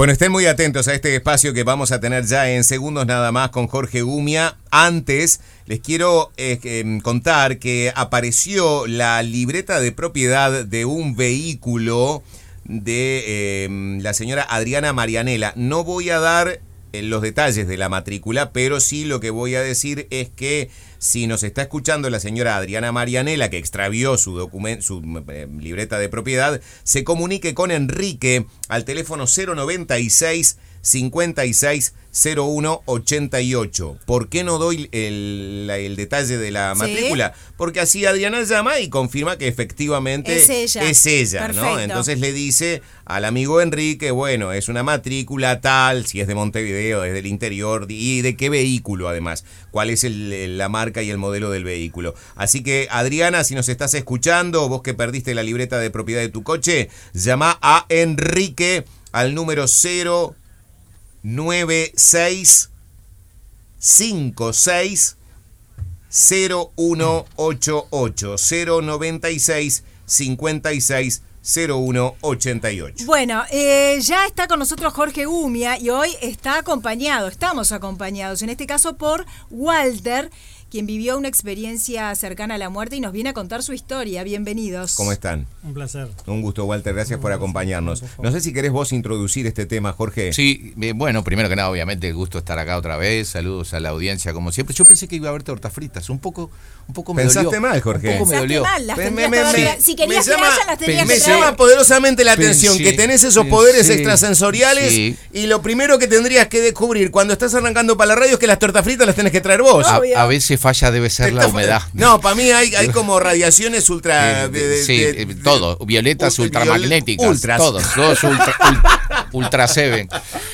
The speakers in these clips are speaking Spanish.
Bueno, estén muy atentos a este espacio que vamos a tener ya en segundos nada más con Jorge Gumia. Antes, les quiero eh, em, contar que apareció la libreta de propiedad de un vehículo de em, la señora Adriana Marianela. No voy a dar eh, los detalles de la matrícula, pero sí lo que voy a decir es que si nos está escuchando la señora Adriana Marianela, que extravió su, documento, su eh, libreta de propiedad, se comunique con Enrique al teléfono 096 56 0188. ¿Por qué no doy el, el detalle de la matrícula? Porque así Adriana llama y confirma que efectivamente Es ella. es ella, ¿no? Entonces le dice al amigo Enrique, bueno, es una matrícula tal, si es de Montevideo, es del interior, y de qué vehículo además, cuál es el- la marca y el modelo del vehículo. Así que Adriana, si nos estás escuchando, vos que perdiste la libreta de propiedad de tu coche, llama a Enrique al número 096 56 0188 096 56 0188. Bueno, eh, ya está con nosotros Jorge Gumia y hoy está acompañado, estamos acompañados, en este caso por Walter, quien vivió una experiencia cercana a la muerte y nos viene a contar su historia. Bienvenidos. ¿Cómo están? Un placer. Un gusto, Walter. Gracias por acompañarnos. No sé si querés vos introducir este tema, Jorge. Sí, eh, bueno, primero que nada, obviamente, el gusto estar acá otra vez. Saludos a la audiencia, como siempre. Yo pensé que iba a haber tortas fritas. Un poco, un poco me Pensaste dolió. mal, Jorge. Un poco me Pensaste dolió. mal, las Me- tendrías me- que me- haber- me- si querías que llama- haya, las tendrías Me que traer. llama poderosamente la atención Pensé- que tenés esos poderes pensé- extrasensoriales sí. y lo primero que tendrías que descubrir cuando estás arrancando para la radio es que las tortas fritas las tenés que traer vos. A veces falla debe ser la humedad. No, para mí hay, hay como radiaciones ultra. De- de- sí, de- eh, todo, violetas ul- ultramagnéticas, ultras. todos, todos ultra, ul- ultra seven,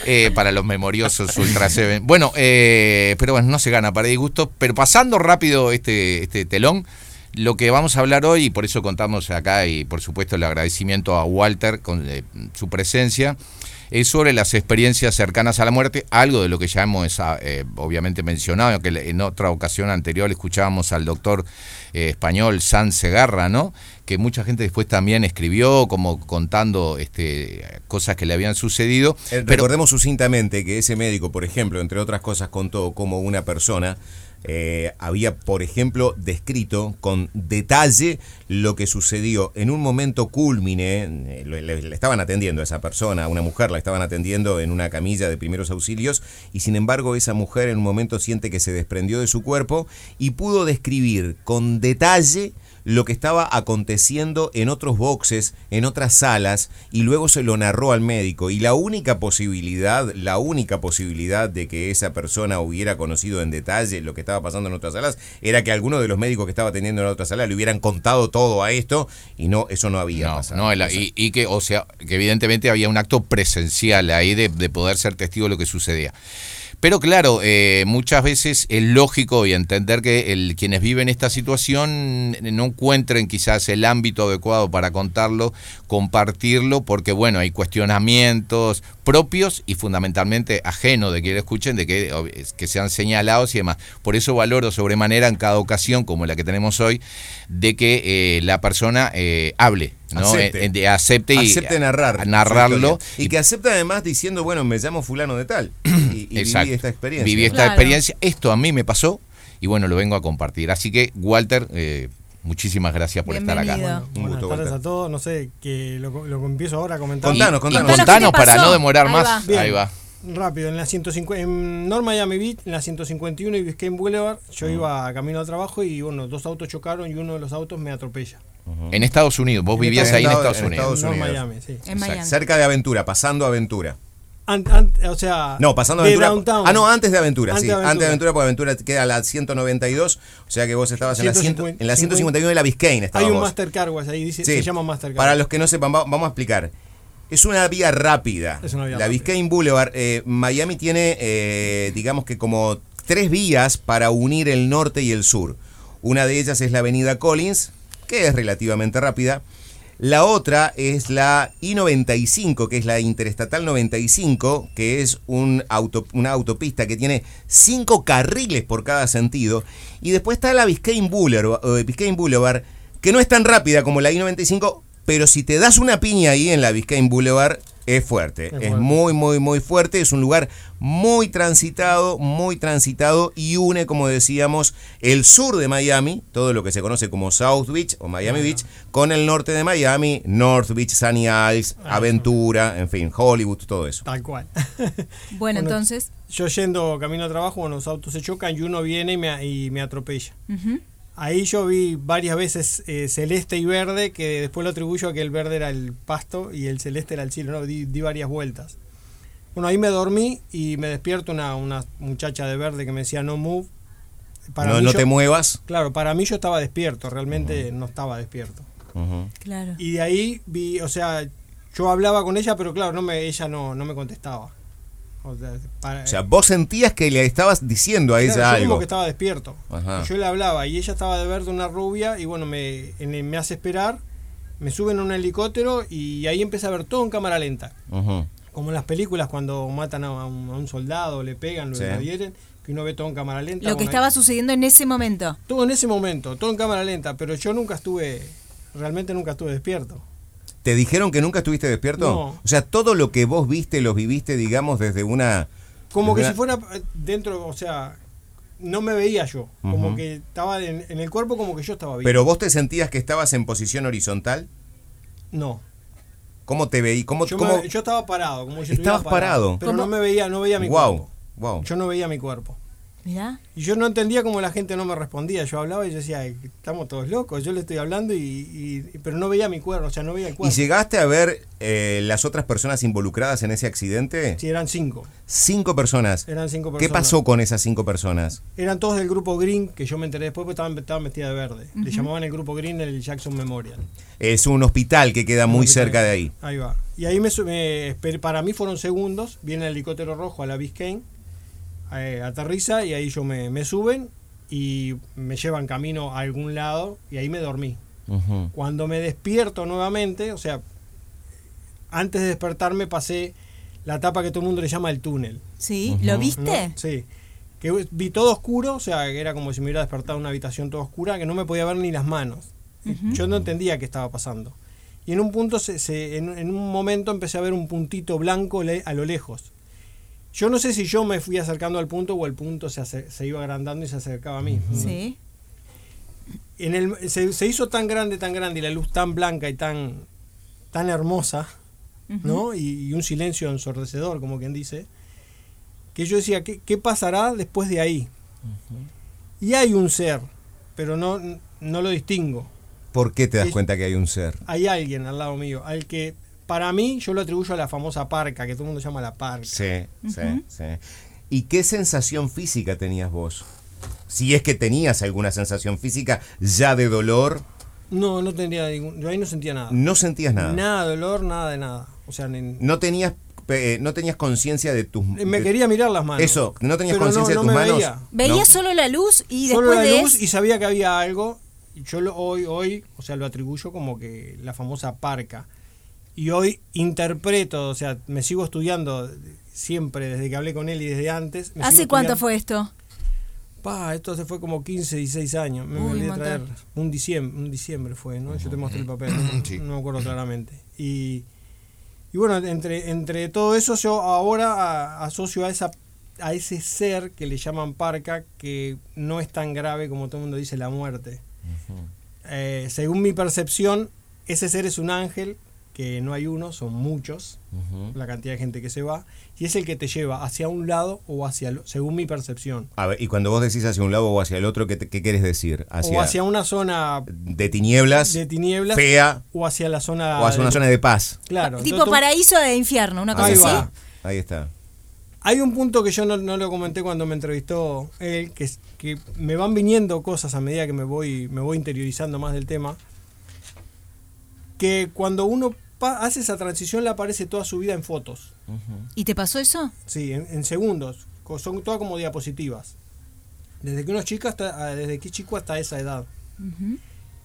eh, para los memoriosos ultra seven. Bueno, eh, pero bueno, no se gana para disgusto, pero pasando rápido este, este telón, lo que vamos a hablar hoy, y por eso contamos acá, y por supuesto el agradecimiento a Walter con eh, su presencia, es sobre las experiencias cercanas a la muerte, algo de lo que ya hemos eh, obviamente mencionado, que en otra ocasión anterior escuchábamos al doctor eh, español San Segarra, ¿no? Que mucha gente después también escribió como contando este, cosas que le habían sucedido. Pero Recordemos sucintamente que ese médico, por ejemplo, entre otras cosas, contó cómo una persona eh, había, por ejemplo, descrito con detalle lo que sucedió en un momento cúlmine. eh, le estaban atendiendo a esa persona, a una mujer, la estaban atendiendo en una camilla de primeros auxilios y sin embargo esa mujer en un momento siente que se desprendió de su cuerpo y pudo describir con detalle lo que estaba aconteciendo en otros boxes, en otras salas, y luego se lo narró al médico. Y la única posibilidad, la única posibilidad de que esa persona hubiera conocido en detalle lo que estaba pasando en otras salas, era que alguno de los médicos que estaba atendiendo en la otra sala le hubieran contado todo a esto, y no, eso no había No, pasado. no, y, y que, o sea, que evidentemente había un acto presencial ahí de, de poder ser testigo de lo que sucedía. Pero claro, eh, muchas veces es lógico y entender que el, quienes viven esta situación no encuentren quizás el ámbito adecuado para contarlo, compartirlo, porque bueno, hay cuestionamientos propios y fundamentalmente ajenos de que lo escuchen, de que, que sean señalados y demás. Por eso valoro sobremanera en cada ocasión, como la que tenemos hoy, de que eh, la persona eh, hable, ¿no? Acepte. Eh, de- acepte y Acepte narrar. narrarlo. Y que acepte además diciendo, bueno, me llamo fulano de tal. Y, viví esta experiencia. Viví esta Claro. experiencia. Esto a mí me pasó y bueno, lo vengo a compartir. Así que, Walter, eh, muchísimas gracias por estar acá. Bienvenido. Un Buenas gusto, tardes a todos. No sé, que lo, lo empiezo ahora a comentar. Contanos, contanos. Contanos para no demorar Ahí más. va. Bien. Ahí va. Rápido, en la 150, en North Miami Beach, en la 151 y Biscayne Boulevard, yo iba a camino al trabajo y bueno, dos autos chocaron y uno de los autos me atropella. En Estados Unidos, vos En vivías Estados- ahí en en Estados Estados Unidos. Estados North Unidos. Miami, sí. En Exacto. Miami. Cerca de Aventura, pasando Aventura. O sea, No, pasando de Aventura. downtown. Ah, no, antes de Aventura, Antes sí. de Aventura. Antes de Aventura, porque Aventura queda a la 192. O sea que vos estabas en la, 100 150, en la 151 de la Biscayne. Hay un vos. Mastercard West ahí, dice, Sí. se llama Mastercard. Para los que no sepan, va- vamos a explicar. Es una vía rápida. Es una vía la rápida. Biscayne Boulevard. eh, Miami tiene, eh, digamos que como tres vías para unir el norte y el sur. Una de ellas es la avenida Collins, que es relativamente rápida. La otra es la I-95, que es la Interestatal 95, que es una autopista que tiene cinco carriles por cada sentido. Y después está la Biscayne Boulevard, eh, Biscayne Boulevard, que no es tan rápida como la I-95, pero si te das una piña ahí en la Biscayne Boulevard, Es fuerte, Es es, fuerte. muy, muy, muy fuerte. Es un lugar muy transitado, muy transitado y une, como decíamos, el sur de Miami, todo lo que se conoce como South Beach o Miami Beach, con el norte de Miami, North Beach, Sunny Isles, Ah, Aventura, en fin, Hollywood, todo eso. Tal cual. Bueno, Bueno, entonces. Yo yendo camino a trabajo, bueno, los autos se chocan y uno viene y me, y me atropella. Ahí yo vi varias veces eh, celeste y verde, que después lo atribuyo a que el verde era el pasto y el celeste era el cielo, ¿no? Di, di varias vueltas. Bueno, ahí me dormí y me despierto una, una muchacha de verde que me decía no move. Para no no yo- te muevas. Claro, para mí yo estaba despierto, realmente no estaba despierto. Claro. Y de ahí vi, o sea, yo hablaba con ella, pero claro, no me, ella no, no me contestaba. O sea, para- O sea, vos sentías que le estabas diciendo a Claro, ella yo algo. como que estaba despierto. Ajá. Yo le hablaba y ella estaba de verde una rubia y bueno, me, en- me hace esperar, me suben a un helicóptero y ahí empecé a ver todo en cámara lenta. Como en las películas cuando matan a un, a un soldado, le pegan, lo Sí. hieren, que uno ve todo en cámara lenta. Lo que Bueno, estaba ahí- sucediendo en ese momento. Todo en ese momento, todo en cámara lenta, pero yo nunca estuve, realmente nunca estuve despierto. ¿Te dijeron que nunca estuviste despierto? No. O sea, todo lo que vos viste, lo viviste, digamos, desde una... Como que si fuera eh, dentro, o sea, no me veía yo. Como que estaba en, en el cuerpo como que yo estaba bien. Pero vos te sentías que estabas en posición horizontal. no. ¿Cómo te veí? ¿Cómo, Yo, cómo- me- yo estaba parado, como si Estabas parado. Pero ¿Cómo? no me veía, no veía mi Wow, cuerpo. wow. Yo no veía mi cuerpo. Mirá. Y yo no entendía cómo la gente no me respondía. Yo hablaba y yo decía, "Ay, estamos todos locos. Yo le estoy hablando y, y- pero no veía mi cuerpo, o sea, no veía el ¿Y cuerpo. llegaste a ver eh, las otras personas involucradas en ese accidente? Sí, eran cinco. Cinco personas. Eran cinco ¿Qué personas. pasó con esas cinco personas? Eran todos del grupo Green, que yo me enteré después porque estaban, estaban vestidas de verde. Le llamaban el grupo Green el Jackson Memorial. Es un hospital que queda muy cerca de ahí. Ahí va. Y ahí me, para mí fueron segundos. Viene el helicóptero rojo a la Biscayne, eh, aterriza y ahí yo me, me suben y me llevan camino a algún lado y ahí me dormí. Cuando me despierto nuevamente, o sea, antes de despertarme pasé la etapa que todo el mundo le llama el túnel. ¿Sí? ¿Lo ¿no? viste? Sí. Que vi todo oscuro, o sea, que era como si me hubiera despertado en una habitación toda oscura, que no me podía ver ni las manos. Yo no entendía qué estaba pasando. Y en un punto, se, se- en, en un momento empecé a ver un puntito blanco le- a lo lejos. Yo no sé si yo me fui acercando al punto o el punto se, se iba agrandando y se acercaba a mí. Sí. En el, se, se hizo tan grande, tan grande y la luz tan blanca y tan, tan hermosa, ¿no? Y, y un silencio ensordecedor, como quien dice, que yo decía, ¿qué, qué pasará después de ahí? Y hay un ser, pero no, no lo distingo. ¿Por qué te das Es- cuenta que hay un ser? Hay alguien al lado mío, al que para mí yo lo atribuyo a la famosa parca, que todo el mundo llama la parca. Sí, sí, sí. ¿Y qué sensación física tenías vos? Si es que tenías alguna sensación física ya de dolor, No, no tendría ningún, yo ahí no sentía nada. no sentías nada. Nada de dolor, nada de nada. O sea, ni- No tenías eh, no tenías conciencia de tus me de- quería mirar las manos. Eso, no tenías conciencia no de tus me manos. veía. Veía ¿no? solo la luz y Solo después la de luz y sabía que había algo. Y yo lo, hoy, hoy, o sea, lo atribuyo como que la famosa parca. Y hoy interpreto, o sea, me sigo estudiando siempre desde que hablé con él y desde antes. me ¿Hace cuánto fue esto? Pa, esto se fue como 15, 16 años. Me Uy, olvidé un traer. Un diciembre, un diciembre fue, ¿no? Yo te mostré el papel, no, Sí. no me acuerdo claramente. Y, y bueno, entre, entre todo eso yo ahora a- asocio a esa a ese ser que le llaman parca que no es tan grave como todo el mundo dice la muerte. Eh, según mi percepción, ese ser es un ángel, que no hay uno, son muchos, la cantidad de gente que se va, y es el que te lleva hacia un lado o hacia el según mi percepción. A ver, y cuando vos decís hacia un lado o hacia el otro, ¿qué, qué querés decir? Hacia, o hacia una zona de tinieblas, de tinieblas fea, o hacia la zona o hacia una de- zona de paz. claro tipo entonces, paraíso de infierno, una cosa Ahí así. va. Ahí está. hay un punto que yo no, no lo comenté cuando me entrevistó él que, es- que me van viniendo cosas a medida que me voy me voy interiorizando más del tema que cuando uno hace esa transición le aparece toda su vida en fotos ¿Y te pasó eso? sí en, en segundos son todas como diapositivas desde que uno es chico hasta ah, desde que es chico hasta esa edad.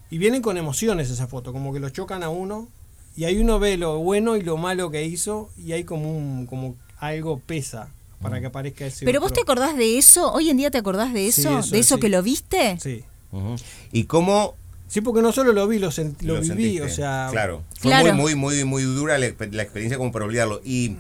Y vienen con emociones esa foto, como que lo chocan a uno y ahí uno ve lo bueno y lo malo que hizo y hay como un como algo pesa para que aparezca ese ¿Pero otro. vos te acordás de eso? ¿Hoy en día te acordás de Sí, eso? ¿De eso sí. que lo viste? Sí. ¿Y cómo Sí, porque no solo lo vi, lo, sen- lo, Lo viví, sentiste. o sea... Claro. Fue Claro. muy, muy, muy, muy dura la, exper- la experiencia como para olvidarlo. ¿Y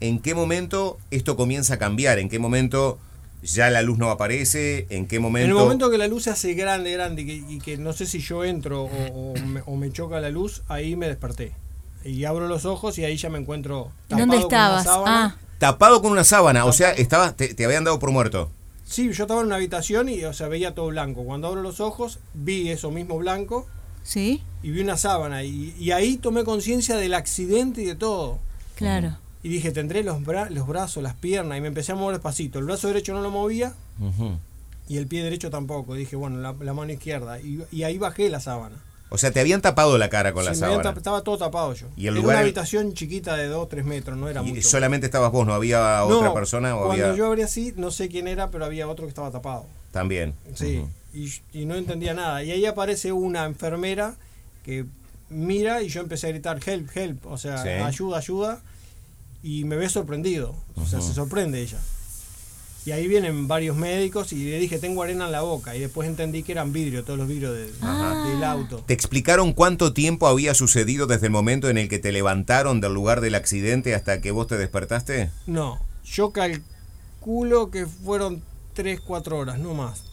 en qué momento esto comienza a cambiar? ¿En qué momento ya la luz no aparece? ¿En qué momento...? En el momento que la luz se hace grande, grande, y que, y que no sé si yo entro o, o me, o me choca la luz, ahí me desperté. Y abro los ojos y ahí ya me encuentro tapado ¿Dónde con una estabas? sábana. Ah, Tapado con una sábana, o sea, estabas, te, te habían dado por muerto. Sí, yo estaba en una habitación y o sea, veía todo blanco. Cuando abro los ojos, vi eso mismo blanco sí, y vi una sábana. Y, y ahí tomé conciencia del accidente y de todo. claro. Y dije, tendré los, bra- los brazos, las piernas, y me empecé a mover despacito. El brazo derecho no lo movía y el pie derecho tampoco. Dije, bueno, la, la mano izquierda. Y, y ahí bajé la sábana. O sea, te habían tapado la cara con la Sí, habían sábana. estaba todo tapado yo. ¿Y el Era lugar- una habitación chiquita de 2 3 metros, no era Y mucho. solamente estabas vos, no había No, otra persona o cuando había yo abrí así, no sé quién era, pero había otro que estaba tapado. también. Sí, y, y no entendía nada. Y ahí aparece una enfermera que mira y yo empecé a gritar help, help, o sea, Sí. ayuda, ayuda. Y me ve sorprendido, o sea, se sorprende ella. Y ahí vienen varios médicos y le dije, tengo arena en la boca. Y después entendí que eran vidrio, todos los vidrios de- Ah. del auto. ¿Te explicaron cuánto tiempo había sucedido desde el momento en el que te levantaron del lugar del accidente hasta que vos te despertaste? No, yo calculo que fueron 3, 4 horas, no más.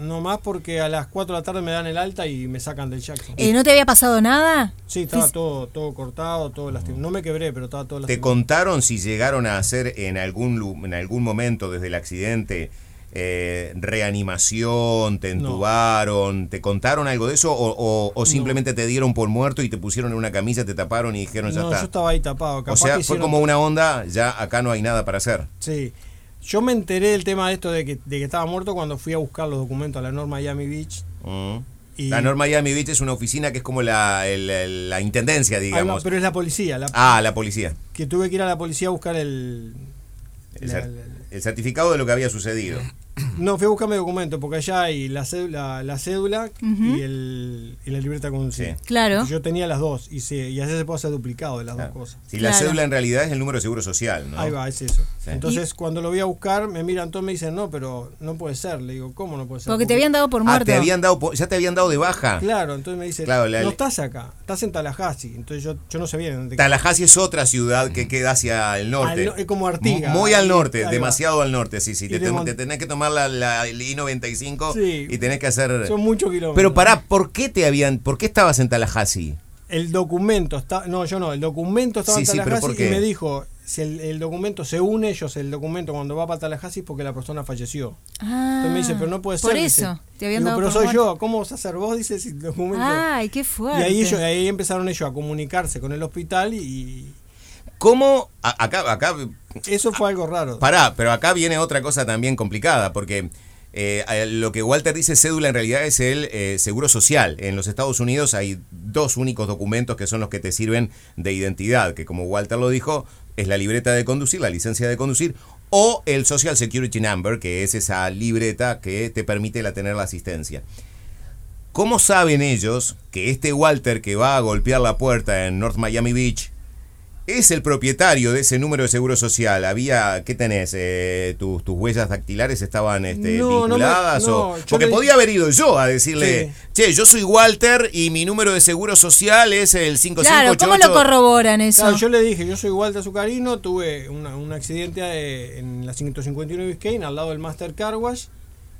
No más porque a las 4 de la tarde me dan el alta y me sacan del Jackson. Eh, ¿No te había pasado nada? Sí, estaba todo, todo cortado, todo lastimado. No me quebré, pero estaba todo ¿Te lastimado. contaron si llegaron a hacer en algún, en algún momento desde el accidente eh, reanimación, te No. entubaron, te contaron algo de eso o, o- o simplemente te dieron por muerto y te pusieron en una camisa, te taparon y dijeron ya No, yo está? estaba ahí tapado. O Capaz sea, que fue como una onda, ya acá no hay nada para hacer. Sí. Yo me enteré del tema de esto de que, de que estaba muerto cuando fui a buscar los documentos a la North Miami Beach. Mm. Y- La Norma Miami Beach es una oficina que es como la, el- el- la intendencia, va, digamos. pero es la policía. La, Ah, la policía. Que tuve que ir a la policía a buscar el. El, la- cer- la- el certificado de lo que había sucedido. no, fui a buscar mi documento porque allá hay la cédula, la cédula Ujú. y, el, y la libreta de conducir. Sí. Claro. Yo tenía las dos y, se, y así se puede hacer duplicado de las Claro. dos cosas. Si la Claro. cédula en realidad es el número de seguro social, ¿no? Ahí va, es eso. Sí. Entonces, cuando lo voy a buscar, me miran todos y me dicen, no, pero no puede ser. Le digo, ¿cómo no puede ser? Porque te habían dado por muerto. Ah, te habían dado, ya te habían dado de baja. Claro, entonces me dice, Claro, la- no estás acá, estás en Tallahassee. Entonces yo, yo no sabía dónde. Tallahassee es otra ciudad que queda hacia el norte. Al no- es como Artigas. Muy al norte, demasiado al norte, sí, sí. Y te tenés que tomar la, la- el I-95 Sí. y tenés que hacer... Son muchos kilómetros. Pero pará, ¿por qué te habían, por qué estabas en Tallahassee? El documento está. No, yo no. El documento estaba Sí, en sí, pero Tallahassee ¿por qué? y me dijo: si el, el documento se une ellos, el documento cuando va para Tallahassee es porque la persona falleció. Ah, Entonces me dice: Pero no puede ser. Por dice. eso, te habían Digo, dado Pero por soy yo, ¿cómo vas a hacer vos? Dice: si el documento. Ay, qué y fuerte. ahí, ellos, ahí empezaron ellos a comunicarse con el hospital y ¿Cómo? a- acá, acá, eso fue algo raro. pará, pero acá viene otra cosa también complicada, porque eh, lo que Walter dice cédula en realidad es el eh, seguro social. En los Estados Unidos hay dos únicos documentos que son los que te sirven de identidad, que como Walter lo dijo, es la libreta de conducir, la licencia de conducir, o el Social Security Number, que es esa libreta que te permite la tener la asistencia. ¿Cómo saben ellos que este Walter que va a golpear la puerta en North Miami Beach es el propietario de ese número de seguro social? Había, ¿qué tenés? Eh, tus, tus huellas dactilares estaban este, No, no me- vinculadas? no, o, porque le- podía haber ido yo a decirle, Sí. che, yo soy Walter y mi número de seguro social es el 5588. Claro, ¿cómo lo corroboran eso? Claro, yo le dije, yo soy Walter Azucarino, tuve una- un accidente eh, en la 551 de Biscayne, al lado del Master Car Wash,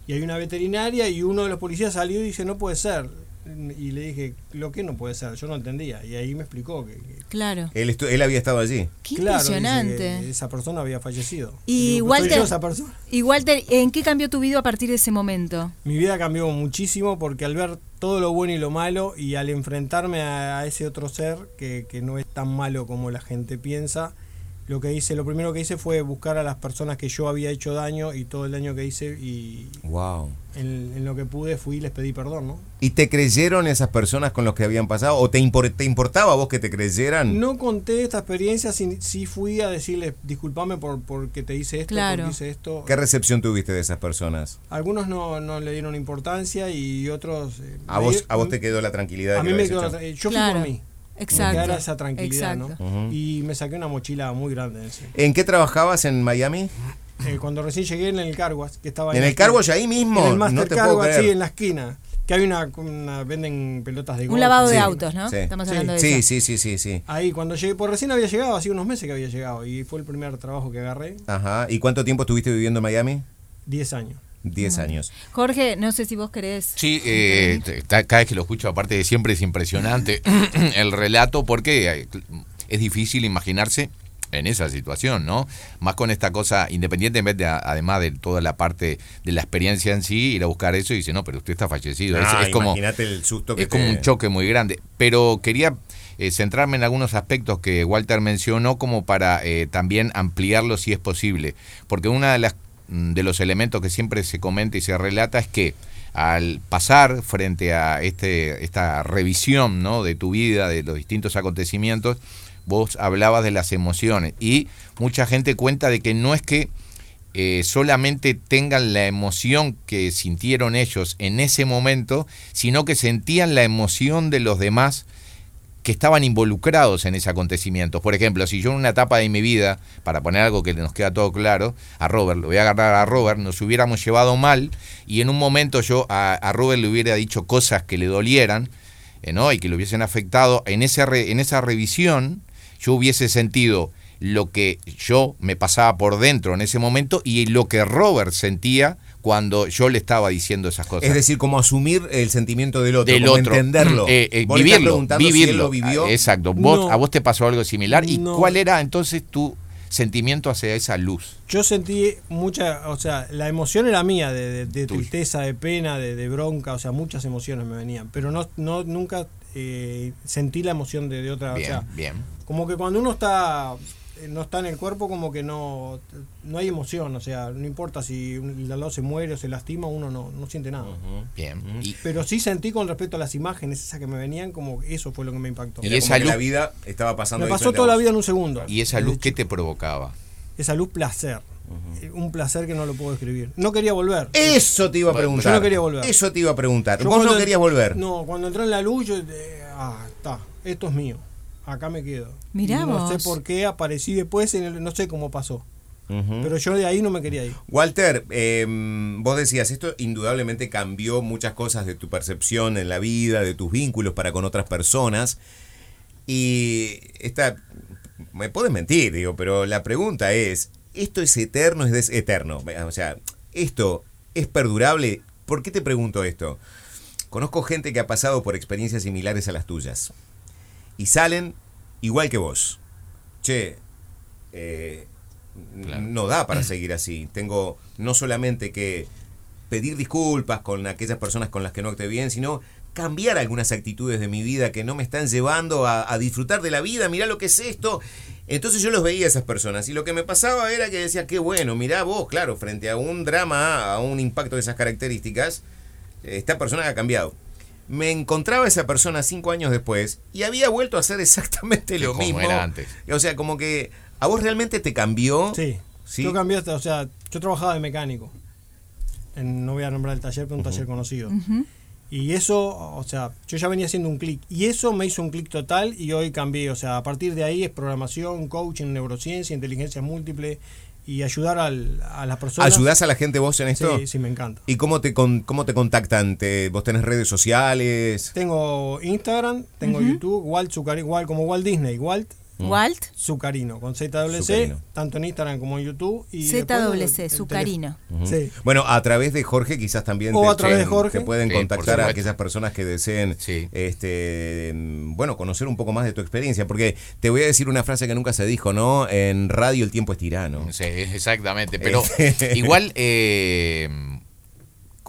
y hay una veterinaria y uno de los policías salió y dice, no puede ser. Y le dije, ¿lo que no puede ser? Yo no entendía. Y ahí me explicó que, que- Claro. Él, estu- él había estado allí. Qué claro, impresionante. esa persona había fallecido. Y Digo, "Pues soy Walter- yo esa persona. Y Walter, ¿en qué cambió tu vida a partir de ese momento? Mi vida cambió muchísimo porque al ver todo lo bueno y lo malo y al enfrentarme a, a ese otro ser que, que no es tan malo como la gente piensa, lo que hice, lo primero que hice fue buscar a las personas que yo había hecho daño y todo el daño que hice y Wow. en, en lo que pude fui y les pedí perdón, ¿no? ¿Y te creyeron esas personas con los que habían pasado? ¿O te, impor- te importaba a vos que te creyeran? No conté esta experiencia, sí, sí fui a decirles, disculpame por porque te hice esto, Claro. porque hice esto. ¿Qué recepción tuviste de esas personas? Algunos no, no le dieron importancia y otros... eh, A vos, a vos te quedó la tranquilidad de A que mí lo me quedó, la- yo Claro. fui por mí. Exacto. Me quedara esa tranquilidad, Exacto. Y me saqué una mochila muy grande. ese. ¿En qué trabajabas en Miami? Eh, cuando recién llegué en el Carguas, que estaba ¿En la el. Carwash ahí mismo? En el Master no te Car puedo creer. sí, en la esquina. que hay una, una- venden pelotas de golf. Un lavado de Sí. autos, ¿no? Sí. Estamos Sí. hablando de Sí, eso. sí, sí, sí, sí. Ahí, cuando llegué, pues recién había llegado, hacía unos meses que había llegado, y fue el primer trabajo que agarré, Ajá. ¿Y cuánto tiempo estuviste viviendo en Miami? 10 años. Diez años. Jorge, no sé si vos querés. Sí, eh, cada vez que lo escucho, aparte de siempre es impresionante el relato, porque eh, es difícil imaginarse en esa situación, ¿no? Más con esta cosa, independientemente, a- además de toda la parte de la experiencia en sí, ir a buscar eso y dice, no, pero usted está fallecido. Es- Ah, es, como, imagínate el susto que es como un choque muy grande. Pero quería eh, centrarme en algunos aspectos que Walter mencionó como para eh, también ampliarlo si es posible. Porque una de las de los elementos que siempre se comenta y se relata es que al pasar frente a este esta revisión ¿no? de tu vida, de los distintos acontecimientos, vos hablabas de las emociones y mucha gente cuenta de que no es que eh, solamente tengan la emoción que sintieron ellos en ese momento, sino que sentían la emoción de los demás que estaban involucrados en ese acontecimiento. Por ejemplo, si yo en una etapa de mi vida, para poner algo que nos queda todo claro, a Robert, lo voy a agarrar a Robert, nos hubiéramos llevado mal y en un momento yo a, a Robert le hubiera dicho cosas que le dolieran, eh, ¿no? Y que le hubiesen afectado, en, ese re- en esa revisión yo hubiese sentido lo que yo me pasaba por dentro en ese momento y lo que Robert sentía cuando yo le estaba diciendo esas cosas. Es decir, como asumir el sentimiento del otro, del como otro. entenderlo. Eh, eh, Vos vivirlo, preguntando si vivirlo. él lo vivió. Ah, Exacto. Vos, No. a vos te pasó algo similar. ¿Y No. cuál era entonces tu sentimiento hacia esa luz? Yo sentí mucha, o sea, la emoción era mía, de, de- de Tuya. tristeza, de pena, de, de bronca, o sea, muchas emociones me venían, pero no, no nunca eh, sentí la emoción de, de otra, Bien, o sea, bien. como que cuando uno está no está en el cuerpo como que no no hay emoción, o sea, no importa si el al lado se muere o se lastima, uno no, no siente nada. Bien. Y, Pero sí sentí con respecto a las imágenes esas que me venían, como que eso fue lo que me impactó. Y Era esa como que luz- la vida estaba pasando Me pasó toda la vida en un segundo. y esa luz, ¿qué te provocaba? Esa luz placer. Eh, Un placer que no lo puedo describir. No quería volver. Eso te iba a Bueno, preguntar. yo no quería volver. Eso te iba a preguntar. Yo Vos no querías volver. No, cuando entré en la luz, yo. eh, ah, está. Esto es mío. Acá me quedo. Mirá no vos. sé por qué aparecí después, en el- no sé cómo pasó. Pero yo de ahí no me quería ir. Walter, eh, vos decías, esto indudablemente cambió muchas cosas de tu percepción en la vida, de tus vínculos para con otras personas. Y esta, me puedes mentir, digo, pero la pregunta es, ¿esto es eterno? ¿Es eterno? O sea, ¿esto es perdurable? ¿Por qué te pregunto esto? Conozco gente que ha pasado por experiencias similares a las tuyas. Y salen igual que vos. Che, eh, Claro. no da para seguir así. Tengo no solamente que pedir disculpas con aquellas personas con las que no actué bien, sino cambiar algunas actitudes de mi vida que no me están llevando a, a disfrutar de la vida. Mirá lo que es esto. Entonces yo los veía a esas personas y lo que me pasaba era que decía, qué bueno, mirá vos, claro, frente a un drama, a un impacto de esas características, esta persona ha cambiado. Me encontraba esa persona cinco años después y había vuelto a hacer exactamente lo Como mismo. era antes. O sea, como que a vos realmente te cambió. Sí. Sí. Yo cambié, hasta- o sea, yo trabajaba de mecánico. En- no voy a nombrar el taller, pero un taller conocido. Y eso, o sea, yo ya venía haciendo un clic. Y eso me hizo un clic total y hoy cambié. O sea, a partir de ahí es programación, coaching, neurociencia, inteligencia múltiple y ayudar al- a las personas. ¿Ayudás a la gente vos en esto? Sí, sí, me encanta. ¿Y cómo te, con- cómo te contactan? ¿Te- ¿Vos tenés redes sociales? Tengo Instagram, tengo YouTube, Walt Zuccarino, igual como Walt Disney, Walt Walt, Zucarino, con ZWC, Zuccarino. tanto en Instagram como en YouTube. Y ZWC, el Zucarino. Ujú. Sí. Bueno, a través de Jorge quizás también O te, a través de Jorge. te pueden Sí, contactar a aquellas personas que deseen Sí. este mm, bueno, conocer un poco más de tu experiencia, porque te voy a decir una frase que nunca se dijo, ¿no? En radio el tiempo es tirano. Sí, exactamente. Pero Este- igual, eh,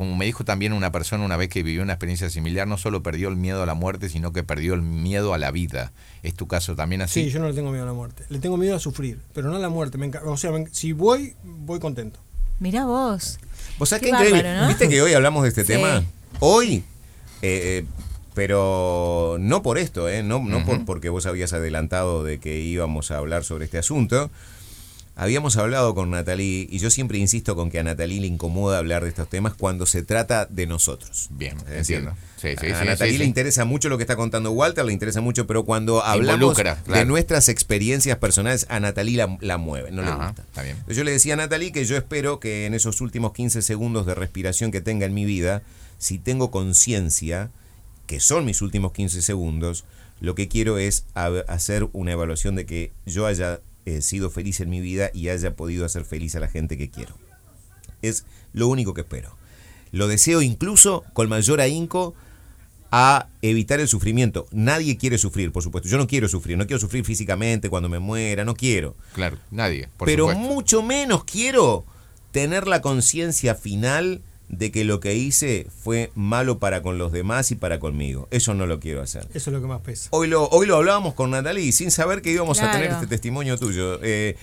como me dijo también una persona una vez que vivió una experiencia similar, no solo perdió el miedo a la muerte, sino que perdió el miedo a la vida. ¿Es tu caso también así? Sí, yo no le tengo miedo a la muerte. Le tengo miedo a sufrir, pero no a la muerte. Me o sea, me- si voy, voy contento. Mirá vos. ¿Vos sabés Qué qué increíble? bárbaro, ¿no? ¿Viste que hoy hablamos de este Sí. tema? Hoy, eh, eh, pero no por esto, ¿eh? No, no por, porque vos habías adelantado de que íbamos a hablar sobre este asunto. Habíamos hablado con Natalie y yo siempre insisto con que a Natalie le incomoda hablar de estos temas cuando se trata de nosotros. Bien, Es decir, entiendo. Sí, sí, a sí, Natalie le interesa mucho lo que está contando Walter, le interesa mucho, pero cuando hablamos de nuestras experiencias personales, a Natalie la, la mueve, no le gusta. está bien. Yo le decía a Natalie que yo espero que en esos últimos 15 segundos de respiración que tenga en mi vida, si tengo conciencia, que son mis últimos 15 segundos, lo que quiero es hacer una evaluación de que yo haya eh, sido feliz en mi vida y haya podido hacer feliz a la gente que quiero. Es lo único que espero. Lo deseo incluso con mayor ahínco a evitar el sufrimiento. Nadie quiere sufrir, por supuesto. Yo no quiero sufrir, no quiero sufrir físicamente cuando me muera, no quiero. Claro, nadie. Por Pero supuesto. mucho menos quiero tener la conciencia final de que lo que hice fue malo para con los demás y para conmigo. Eso no lo quiero hacer. Eso es lo que más pesa. Hoy lo, hoy lo hablábamos con Natalie sin saber que íbamos a tener este testimonio tuyo. Eh,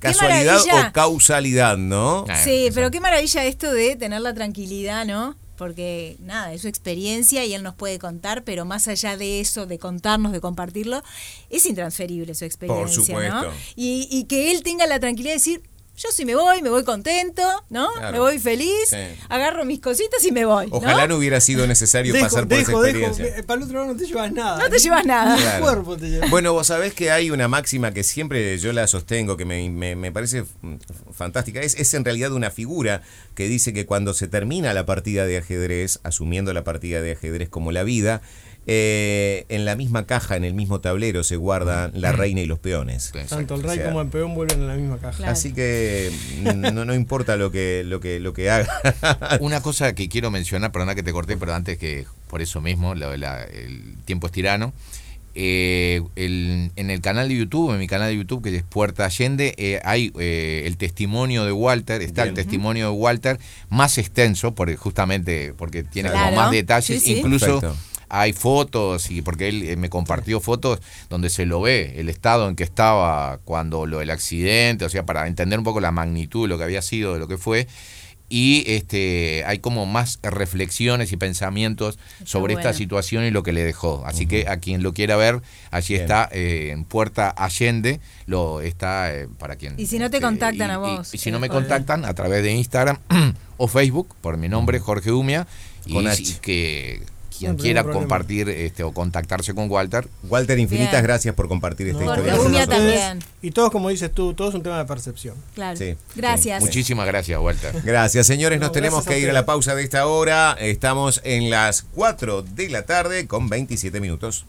casualidad o causalidad, ¿no? Sí, exacto. pero qué maravilla esto de tener la tranquilidad, ¿no? Porque nada, es su experiencia y él nos puede contar, pero más allá de eso, de contarnos, de compartirlo, es intransferible su experiencia, supuesto. ¿no? Y, y que él tenga la tranquilidad de decir, yo sí me voy, me voy contento, ¿no? Claro. Me voy feliz, Sí. agarro mis cositas y me voy. ¿no? Ojalá no hubiera sido necesario Dejo, pasar por dejo, esa experiencia. Para el otro lado no te llevas nada. No te llevas nada. El cuerpo te llevas. Bueno, vos sabés que hay una máxima que siempre yo la sostengo, que me, me- me parece fantástica. Es, es en realidad una figura que dice que cuando se termina la partida de ajedrez, asumiendo la partida de ajedrez como la vida, eh, en la misma caja, en el mismo tablero, se guardan la reina y los peones. Tanto el O rey sea, como el peón vuelven en la misma caja. Claro. Así que mm, no, no importa lo que, lo que, lo que haga. Una cosa que quiero mencionar, perdona que te corté, pero antes que por eso mismo, lo de la- el tiempo es tirano. eh, el- en el canal de YouTube, en mi canal de YouTube, que es Puerta Allende, eh, hay eh, el testimonio de Walter, está el testimonio de Walter más extenso, porque justamente porque tiene Claro. como más detalles, Sí, sí. incluso Perfecto. Hay fotos y porque él eh, me compartió fotos donde se lo ve el estado en que estaba cuando lo del accidente, o sea, para entender un poco la magnitud de lo que había sido, de lo que fue. Y este hay como más reflexiones y pensamientos sobre esta situación y lo que le dejó. Así que a quien lo quiera ver, allí Bien. está eh, en Puerta Allende, lo está eh, para quien. Y si no te este, contactan y- a y- vos, Y, si no me contactan a través de Instagram o Facebook, por mi nombre, Jorge Umia, y Con si- H. que quien No, quiera compartir este, o contactarse con Walter, Walter, infinitas Bien. gracias por compartir esta No, historia. también. Y todos, como dices tú, todo es un tema de percepción. Claro. Sí, Gracias. muchísimas gracias, Walter. Gracias, señores. Nos No, tenemos a que ir a la pausa de esta hora. Estamos en las 4 de la tarde con 27 minutos.